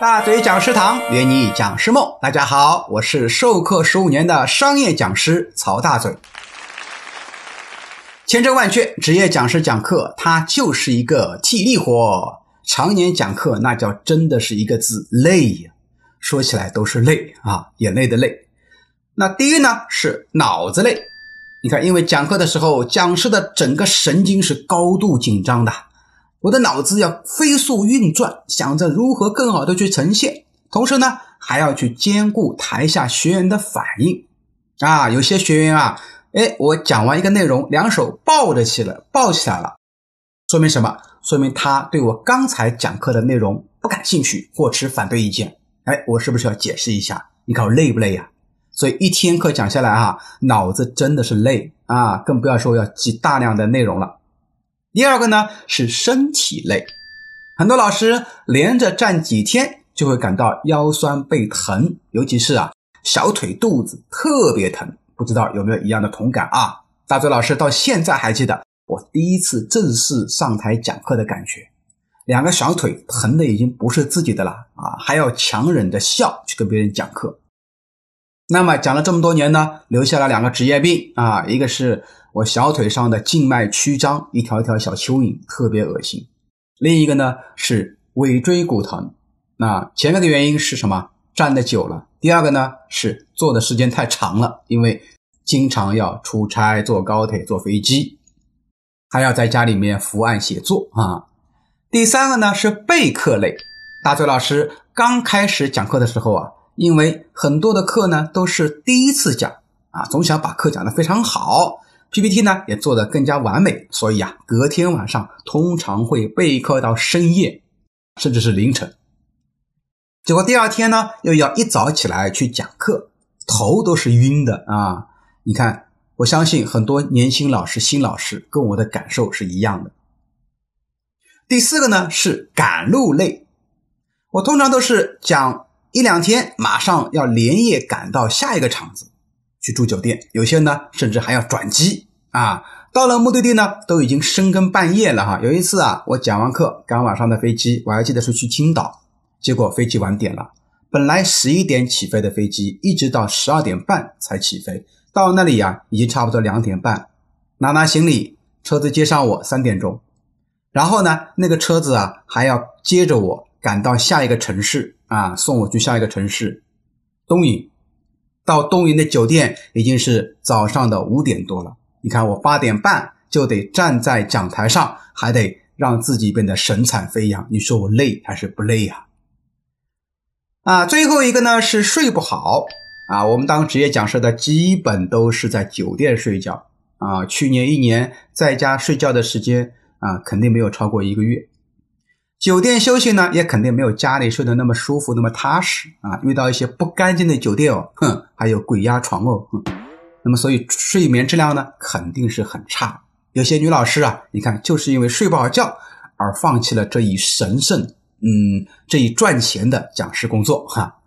大嘴讲师堂约你讲师梦，大家好，我是授课十五年的商业讲师曹大嘴。千真万确，职业讲师讲课，它就是一个体力活。常年讲课，那叫真的是一个字累呀。说起来都是累啊，眼泪的泪。那第一呢是脑子累，你看，因为讲课的时候，讲师的整个神经是高度紧张的。我的脑子要飞速运转，想着如何更好的去呈现，同时呢，还要去兼顾台下学员的反应。啊，有些学员啊，哎，我讲完一个内容，两手抱着起来，抱起来了，说明什么？说明他对我刚才讲课的内容不感兴趣或持反对意见。哎，我是不是要解释一下？你看我累不累呀？所以一天课讲下来啊，脑子真的是累啊，更不要说要记大量的内容了。第二个呢是身体累，很多老师连着站几天就会感到腰酸背疼，尤其是啊小腿肚子特别疼，不知道有没有一样的同感啊？大嘴老师到现在还记得我第一次正式上台讲课的感觉，两个小腿疼的已经不是自己的了啊，还要强忍着笑去跟别人讲课。那么讲了这么多年呢，留下了两个职业病啊，一个是。我小腿上的静脉曲张，一条一条小蚯蚓，特别恶心。另一个呢是尾椎骨疼。那前面的原因是什么？站的久了。第二个呢是坐的时间太长了，因为经常要出差，坐高铁、坐飞机，还要在家里面伏案写作啊。第三个呢是备课类。大嘴老师刚开始讲课的时候啊，因为很多的课呢都是第一次讲啊，总想把课讲得非常好。PPT 呢也做得更加完美，所以啊，隔天晚上通常会备课到深夜，甚至是凌晨。结果第二天呢，又要一早起来去讲课，头都是晕的啊！你看，我相信很多年轻老师、新老师跟我的感受是一样的。第四个呢是赶路累，我通常都是讲一两天，马上要连夜赶到下一个场子。去住酒店，有些呢甚至还要转机啊。到了目的地呢，都已经深更半夜了哈。有一次啊，我讲完课赶晚上的飞机，我还记得是去青岛，结果飞机晚点了。本来十一点起飞的飞机，一直到十二点半才起飞。到那里呀，已经差不多两点半。拿拿行李，车子接上我三点钟，然后呢，那个车子啊还要接着我赶到下一个城市啊，送我去下一个城市东营。到东营的酒店已经是早上的五点多了。你看，我八点半就得站在讲台上，还得让自己变得神采飞扬。你说我累还是不累呀？啊，最后一个呢是睡不好啊。我们当职业讲师的基本都是在酒店睡觉啊。去年一年在家睡觉的时间啊，肯定没有超过一个月。酒店休息呢，也肯定没有家里睡得那么舒服，那么踏实啊！遇到一些不干净的酒店哦，哼，还有鬼压床哦，哼。那么，所以睡眠质量呢，肯定是很差。有些女老师啊，你看，就是因为睡不好觉而放弃了这一神圣，嗯，这一赚钱的讲师工作哈。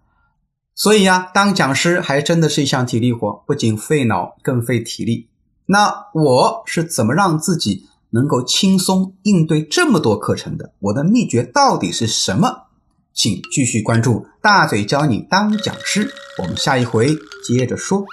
所以呀，当讲师还真的是一项体力活，不仅费脑，更费体力。那我是怎么让自己？能够轻松应对这么多课程的，我的秘诀到底是什么？请继续关注大嘴教你当讲师，我们下一回接着说。